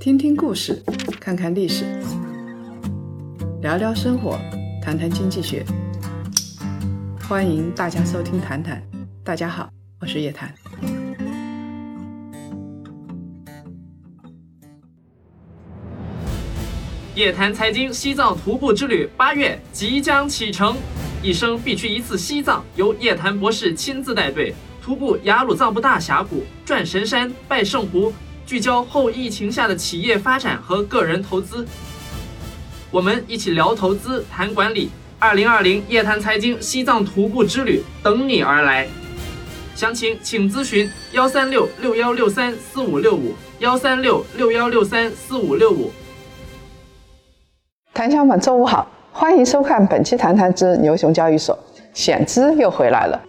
听听故事，看看历史，聊聊生活，谈谈经济学。欢迎大家收听《谈谈》，大家好，我是叶檀。叶檀财经西藏徒步之旅八月即将启程，一生必去一次西藏，由叶檀博士亲自带队徒步雅鲁藏布大峡谷，转神山，拜圣湖。聚焦后疫情下的企业发展和个人投资，我们一起聊投资、谈管理。二零二零夜谈财经西藏徒步之旅等你而来，详情请咨询幺三六六幺六三四五六五幺三六六幺六三四五六五。谈家们，周五好，欢迎收看本期《谈谈之牛熊交易所》，险资又回来了。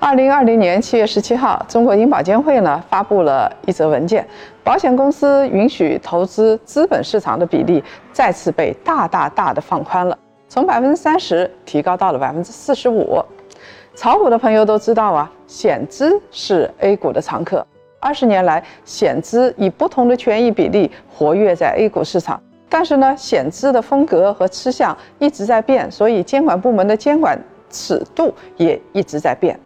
二零二零年七月十七号，中国银保监会呢发布了一则文件，保险公司允许投资资本市场的比例再次被大大大的放宽了，从百分之三十提高到了百分之四十五。炒股的朋友都知道啊，险资是 A 股的常客，二十年来，险资以不同的权益比例活跃在 A 股市场，但是呢，险资的风格和吃相一直在变，所以监管部门的监管尺度也一直在变。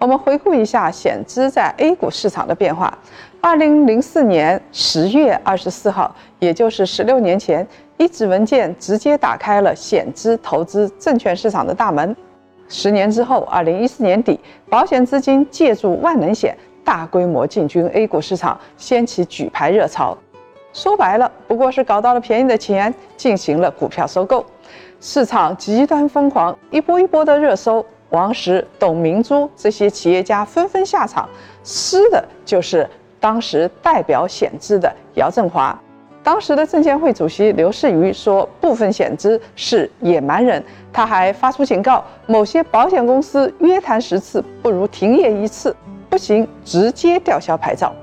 我们回顾一下险资在 A 股市场的变化。二零零四年十月二十四号，也就是十六年前，一纸文件直接打开了险资投资证券市场的大门。十年之后，二零一四年底，保险资金借助万能险大规模进军 A 股市场，掀起举牌热潮。说白了，不过是搞到了便宜的钱，进行了股票收购，市场极端疯狂，一波一波的热搜。王石、董明珠这些企业家纷纷下场，失的就是当时代表险资的姚振华。当时的证监会主席刘士余说，部分险资是野蛮人。他还发出警告，某些保险公司约谈十次不如停业一次，不行直接吊销牌照。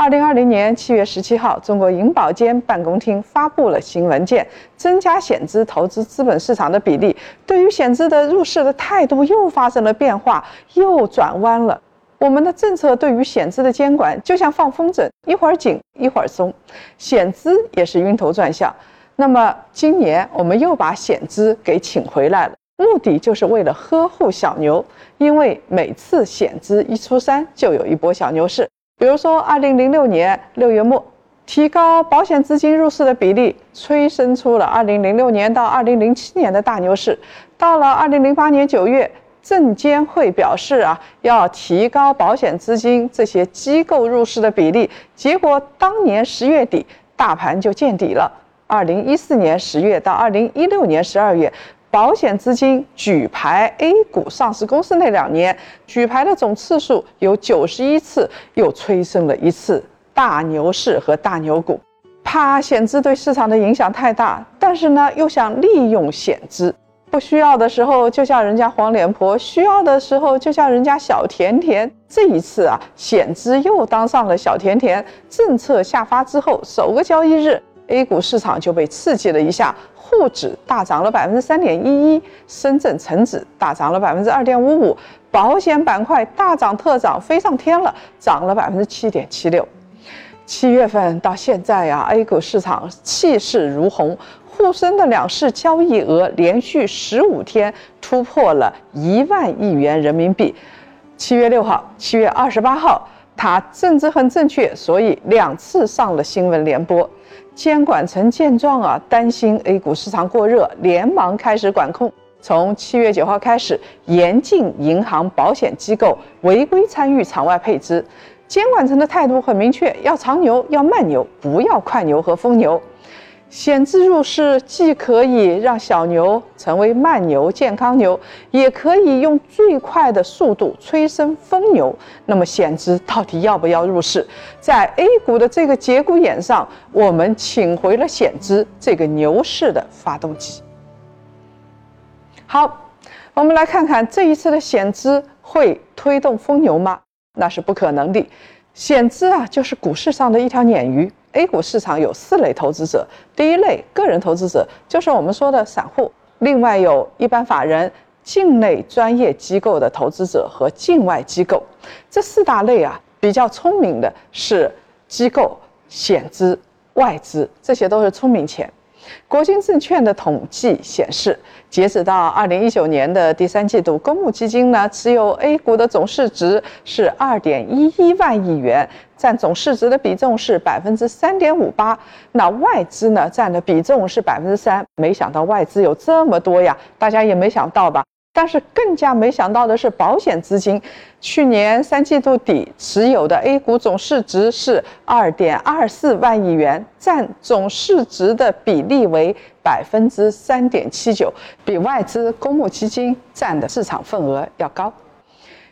二零二零年七月十七号，中国银保监办公厅发布了新文件，增加险资投资资本市场的比例。对于险资的入市的态度又发生了变化，又转弯了。我们的政策对于险资的监管就像放风筝，一会儿紧一会儿松，险资也是晕头转向。那么今年我们又把险资给请回来了，目的就是为了呵护小牛，因为每次险资一出山，就有一波小牛市。比如说，二零零六年六月末，提高保险资金入市的比例，催生出了二零零六年到二零零七年的大牛市。到了二零零八年九月，证监会表示啊，要提高保险资金这些机构入市的比例。结果当年十月底，大盘就见底了。二零一四年十月到二零一六年十二月。保险资金举牌 A 股上市公司那两年，举牌的总次数有九十一次，又催生了一次大牛市和大牛股。怕险资对市场的影响太大，但是呢，又想利用险资，不需要的时候就叫人家黄脸婆，需要的时候就叫人家小甜甜。这一次啊，险资又当上了小甜甜。政策下发之后，首个交易日，A 股市场就被刺激了一下。沪指大涨了百分之三点一一，深圳成指大涨了百分之二点五五，保险板块大涨特涨，飞上天了，涨了百分之七点七六。七月份到现在呀，A 股市场气势如虹，沪深的两市交易额连续十五天突破了一万亿元人民币。七月六号、七月二十八号，它政治很正确，所以两次上了新闻联播。监管层见状啊，担心 A 股市场过热，连忙开始管控。从七月九号开始，严禁银行、保险机构违规参与场外配资。监管层的态度很明确：要长牛，要慢牛，不要快牛和疯牛。险资入市既可以让小牛成为慢牛、健康牛，也可以用最快的速度催生疯牛。那么险资到底要不要入市？在 A 股的这个节骨眼上，我们请回了险资这个牛市的发动机。好，我们来看看这一次的险资会推动疯牛吗？那是不可能的。险资啊，就是股市上的一条鲶鱼。A 股市场有四类投资者，第一类个人投资者就是我们说的散户，另外有一般法人、境内专业机构的投资者和境外机构。这四大类啊，比较聪明的是机构险资，外资，这些都是聪明钱。国金证券的统计显示，截止到二零一九年的第三季度，公募基金呢持有 A 股的总市值是二点一一万亿元，占总市值的比重是百分之三点五八。那外资呢占的比重是百分之三。没想到外资有这么多呀，大家也没想到吧？但是更加没想到的是，保险资金去年三季度底持有的 A 股总市值是二点二四万亿元，占总市值的比例为百分之三点七九，比外资公募基金占的市场份额要高。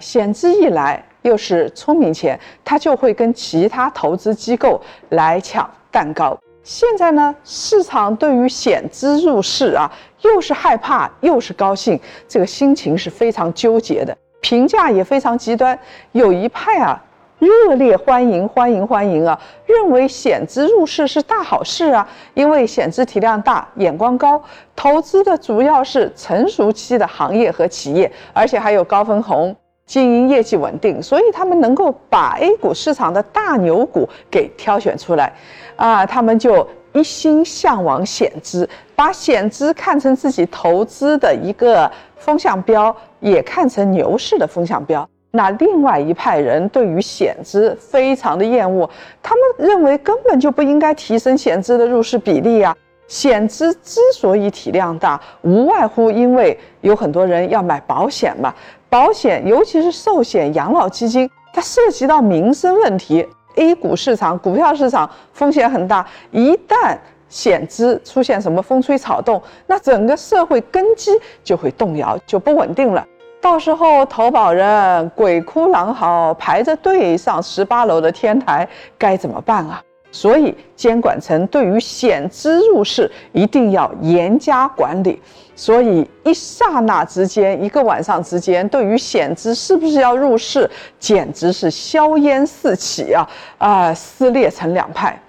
险资一来，又是聪明钱，他就会跟其他投资机构来抢蛋糕。现在呢，市场对于险资入市啊，又是害怕又是高兴，这个心情是非常纠结的，评价也非常极端。有一派啊，热烈欢迎欢迎欢迎啊，认为险资入市是大好事啊，因为险资体量大，眼光高，投资的主要是成熟期的行业和企业，而且还有高分红。经营业绩稳定，所以他们能够把 A 股市场的大牛股给挑选出来，啊，他们就一心向往险资，把险资看成自己投资的一个风向标，也看成牛市的风向标。那另外一派人对于险资非常的厌恶，他们认为根本就不应该提升险资的入市比例啊。险资之所以体量大，无外乎因为有很多人要买保险嘛。保险，尤其是寿险、养老基金，它涉及到民生问题。A 股市场、股票市场风险很大，一旦险资出现什么风吹草动，那整个社会根基就会动摇，就不稳定了。到时候投保人鬼哭狼嚎，排着队上十八楼的天台，该怎么办啊？所以，监管层对于险资入市一定要严加管理。所以，一刹那之间，一个晚上之间，对于险资是不是要入市，简直是硝烟四起啊！啊，撕裂成两派。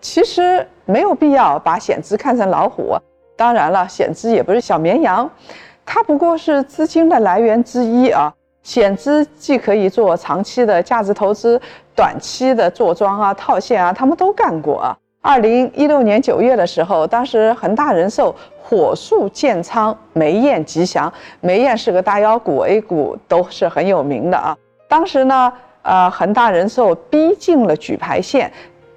其实没有必要把险资看成老虎。当然了，险资也不是小绵羊，它不过是资金的来源之一啊。险资既可以做长期的价值投资，短期的坐庄啊、套现啊，他们都干过啊。二零一六年九月的时候，当时恒大人寿火速建仓梅雁吉祥，梅雁是个大妖股，A 股都是很有名的啊。当时呢，呃，恒大人寿逼近了举牌线，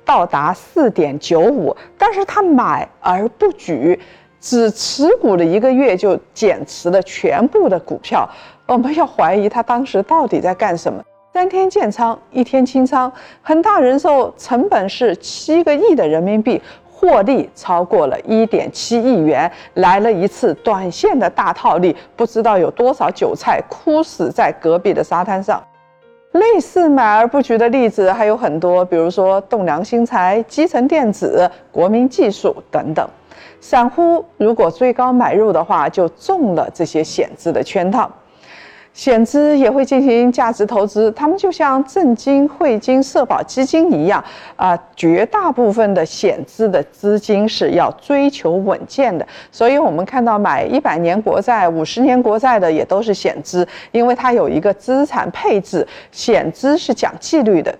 到达四点九五，但是他买而不举，只持股了一个月就减持了全部的股票。我们要怀疑他当时到底在干什么？三天建仓，一天清仓，恒大人寿成本是七个亿的人民币，获利超过了一点七亿元，来了一次短线的大套利，不知道有多少韭菜哭死在隔壁的沙滩上。类似买而不举的例子还有很多，比如说栋梁新材、基层电子、国民技术等等。散户如果追高买入的话，就中了这些险资的圈套。险资也会进行价值投资，他们就像证金、汇金、社保基金一样啊，绝大部分的险资的资金是要追求稳健的，所以我们看到买一百年国债、五十年国债的也都是险资，因为它有一个资产配置，险资是讲纪律的。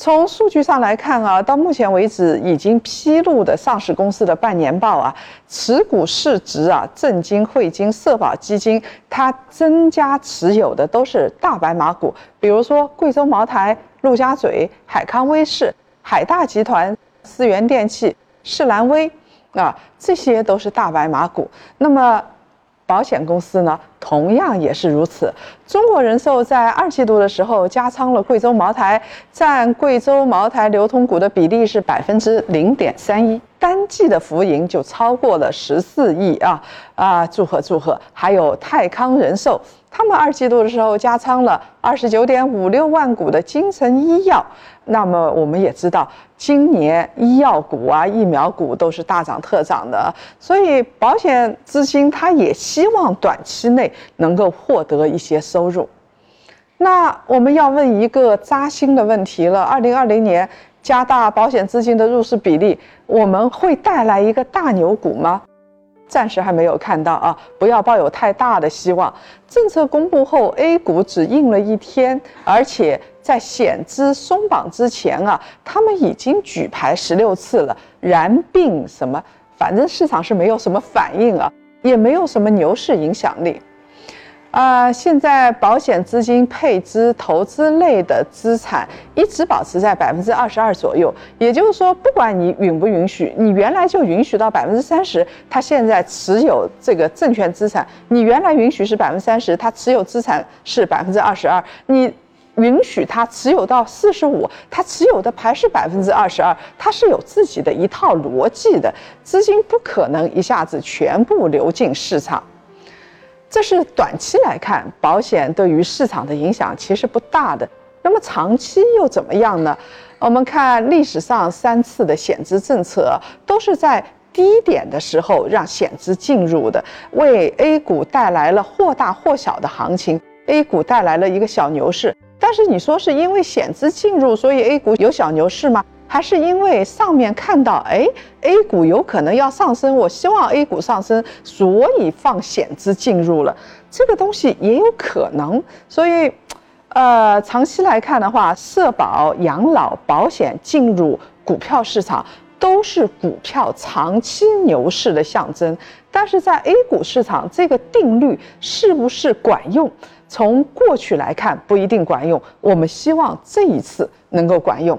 从数据上来看啊，到目前为止已经披露的上市公司的半年报啊，持股市值啊，证金、汇金、社保基金，它增加持有的都是大白马股，比如说贵州茅台、陆家嘴、海康威视、海大集团、思源电器、世兰威，啊，这些都是大白马股。那么。保险公司呢，同样也是如此。中国人寿在二季度的时候加仓了贵州茅台，占贵州茅台流通股的比例是百分之零点三一，单季的浮盈就超过了十四亿啊啊！祝贺祝贺！还有泰康人寿。他们二季度的时候加仓了二十九点五六万股的金城医药，那么我们也知道，今年医药股啊、疫苗股都是大涨特涨的，所以保险资金它也希望短期内能够获得一些收入。那我们要问一个扎心的问题了：二零二零年加大保险资金的入市比例，我们会带来一个大牛股吗？暂时还没有看到啊，不要抱有太大的希望。政策公布后，A 股只印了一天，而且在险资松绑之前啊，他们已经举牌十六次了，然并什么，反正市场是没有什么反应啊，也没有什么牛市影响力。啊，现在保险资金配资、投资类的资产一直保持在百分之二十二左右，也就是说，不管你允不允许，你原来就允许到百分之三十，他现在持有这个证券资产，你原来允许是百分之三十，他持有资产是百分之二十二，你允许他持有到四十五，他持有的还是百分之二十二，他是有自己的一套逻辑的，资金不可能一下子全部流进市场。这是短期来看，保险对于市场的影响其实不大的。那么长期又怎么样呢？我们看历史上三次的险资政策，都是在低点的时候让险资进入的，为 A 股带来了或大或小的行情，A 股带来了一个小牛市。但是你说是因为险资进入，所以 A 股有小牛市吗？还是因为上面看到，哎，A 股有可能要上升，我希望 A 股上升，所以放险资进入了，这个东西也有可能。所以，呃，长期来看的话，社保、养老保险进入股票市场，都是股票长期牛市的象征。但是在 A 股市场，这个定律是不是管用？从过去来看，不一定管用。我们希望这一次能够管用。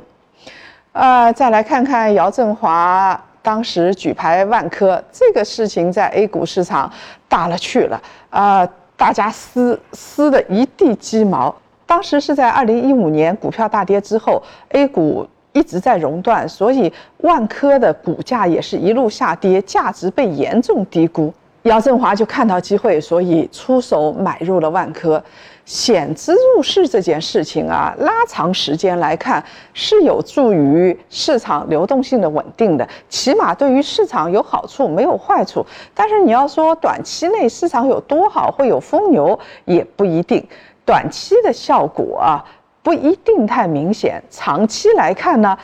呃，再来看看姚振华当时举牌万科这个事情，在 A 股市场大了去了啊，大家撕撕的一地鸡毛。当时是在二零一五年股票大跌之后，A 股一直在熔断，所以万科的股价也是一路下跌，价值被严重低估。姚振华就看到机会，所以出手买入了万科。险资入市这件事情啊，拉长时间来看是有助于市场流动性的稳定的，起码对于市场有好处，没有坏处。但是你要说短期内市场有多好，会有疯牛，也不一定。短期的效果啊，不一定太明显。长期来看呢？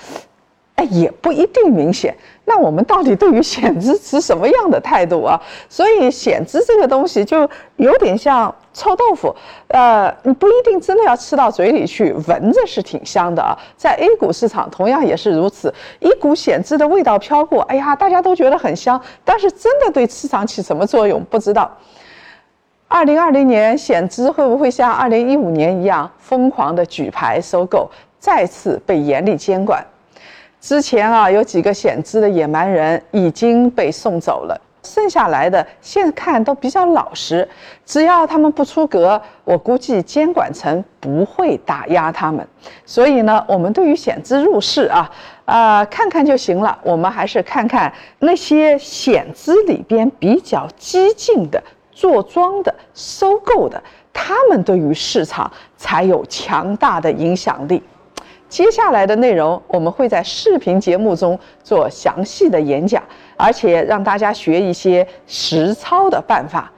哎，也不一定明显。那我们到底对于险资持什么样的态度啊？所以险资这个东西就有点像臭豆腐，呃，你不一定真的要吃到嘴里去，闻着是挺香的啊。在 A 股市场同样也是如此，一股险资的味道飘过，哎呀，大家都觉得很香，但是真的对市场起什么作用不知道。二零二零年险资会不会像二零一五年一样疯狂的举牌收购，再次被严厉监管？之前啊，有几个险资的野蛮人已经被送走了，剩下来的现看都比较老实，只要他们不出格，我估计监管层不会打压他们。所以呢，我们对于险资入市啊，啊看看就行了。我们还是看看那些险资里边比较激进的、做庄的、收购的，他们对于市场才有强大的影响力。接下来的内容，我们会在视频节目中做详细的演讲，而且让大家学一些实操的办法。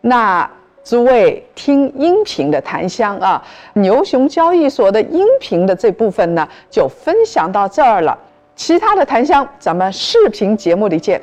那诸位听音频的檀香啊，牛熊交易所的音频的这部分呢，就分享到这儿了。其他的檀香，咱们视频节目里见。